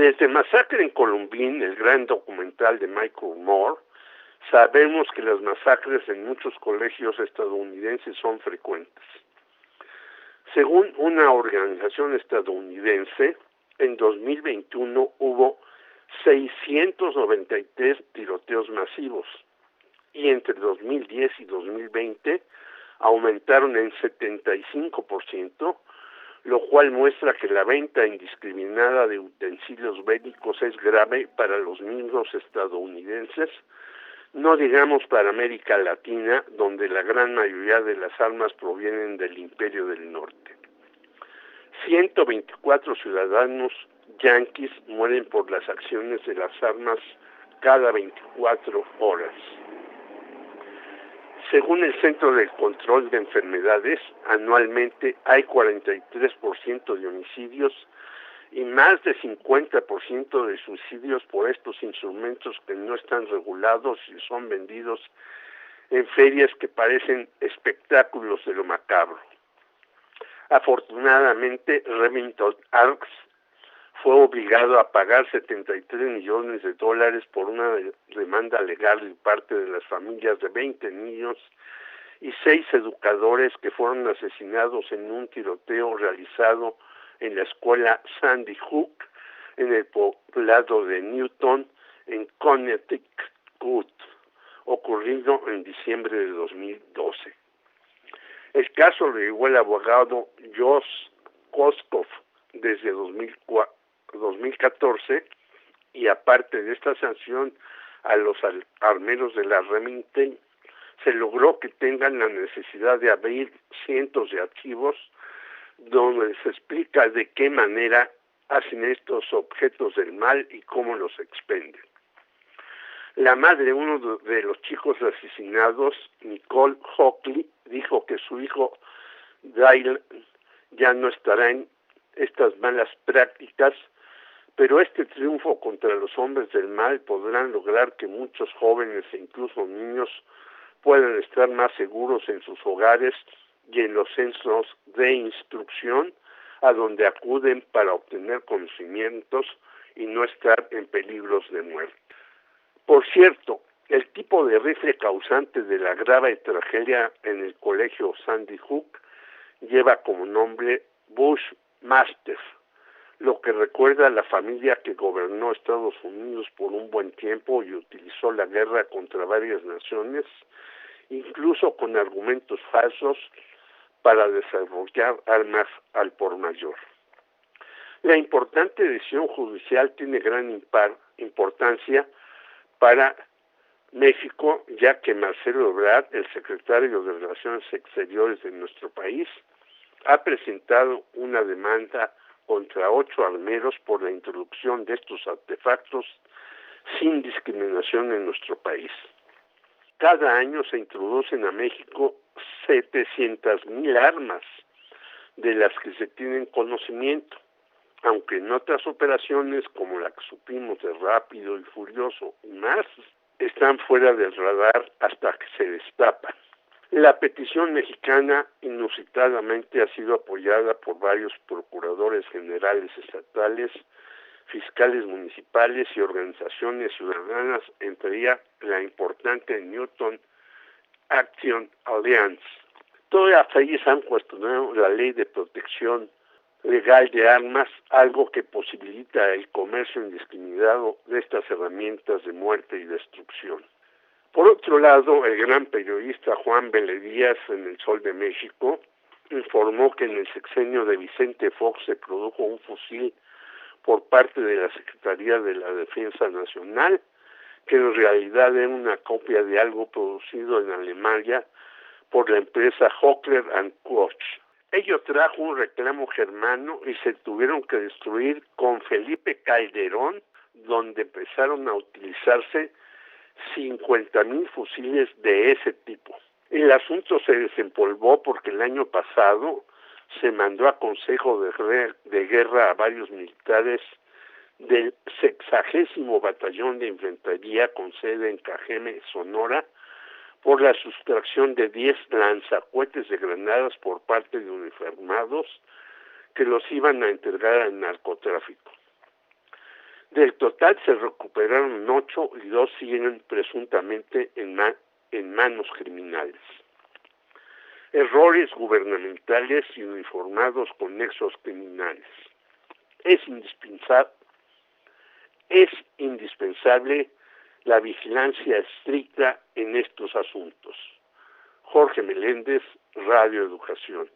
Desde Masacre en Columbine, el gran documental de Michael Moore, sabemos que las masacres en muchos colegios estadounidenses son frecuentes. Según una organización estadounidense, en 2021 hubo 693 tiroteos masivos y entre 2010 y 2020 aumentaron en 75%, lo cual muestra que la venta indiscriminada de utensilios bélicos es grave para los mismos estadounidenses, no digamos para América Latina, donde la gran mayoría de las armas provienen del Imperio del Norte. 124 ciudadanos yanquis mueren por las acciones de las armas cada 24 horas. Según el Centro de Control de Enfermedades, anualmente hay 43% de homicidios y más de 50% de suicidios por estos instrumentos que no están regulados y son vendidos en ferias que parecen espectáculos de lo macabro. Afortunadamente, Remington Arks fue obligado a pagar 73 millones de dólares por una demanda legal de parte de las familias de 20 niños y seis educadores que fueron asesinados en un tiroteo realizado en la escuela Sandy Hook en el poblado de Newton en Connecticut, ocurrido en diciembre de 2012. El caso lo llevó el abogado Josh Koskov desde 2004 2014 y aparte de esta sanción a los armeros de la Remington, se logró que tengan la necesidad de abrir cientos de archivos donde se explica de qué manera hacen estos objetos del mal y cómo los expenden. La madre de uno de los chicos asesinados, Nicole Hockley, dijo que su hijo Dale ya no estará en estas malas prácticas pero este triunfo contra los hombres del mal podrán lograr que muchos jóvenes e incluso niños puedan estar más seguros en sus hogares y en los centros de instrucción a donde acuden para obtener conocimientos y no estar en peligros de muerte. Por cierto, el tipo de rifle causante de la grave tragedia en el colegio Sandy Hook lleva como nombre Bushmaster lo que recuerda a la familia que gobernó Estados Unidos por un buen tiempo y utilizó la guerra contra varias naciones, incluso con argumentos falsos para desarrollar armas al por mayor. La importante decisión judicial tiene gran importancia para México, ya que Marcelo Ebrard, el secretario de Relaciones Exteriores de nuestro país, ha presentado una demanda contra ocho armeros por la introducción de estos artefactos sin discriminación en nuestro país. Cada año se introducen a México 700 mil armas de las que se tienen conocimiento, aunque en otras operaciones como la que supimos de Rápido y Furioso y más, están fuera del radar hasta que se destapan. La petición mexicana inusitadamente ha sido apoyada por varios procuradores generales estatales, fiscales municipales y organizaciones ciudadanas, entre ellas la importante Newton Action Alliance. Todas ellas han cuestionado la ley de protección legal de armas, algo que posibilita el comercio indiscriminado de estas herramientas de muerte y destrucción. Por otro lado, el gran periodista Juan Díaz en El Sol de México informó que en el sexenio de Vicente Fox se produjo un fusil por parte de la Secretaría de la Defensa Nacional, que en realidad era una copia de algo producido en Alemania por la empresa Hockler Koch. Ello trajo un reclamo germano y se tuvieron que destruir con Felipe Calderón, donde empezaron a utilizarse 50 mil fusiles de ese tipo. El asunto se desempolvó porque el año pasado se mandó a consejo de, de guerra a varios militares del sexagésimo batallón de infantería con sede en Cajeme, Sonora, por la sustracción de 10 lanzacuetes de granadas por parte de uniformados que los iban a entregar al narcotráfico. Del total se recuperaron ocho y dos siguen presuntamente en, en manos criminales. Errores gubernamentales y uniformados con nexos criminales. Es indispensable, es indispensable la vigilancia estricta en estos asuntos. Jorge Meléndez, Radio Educación.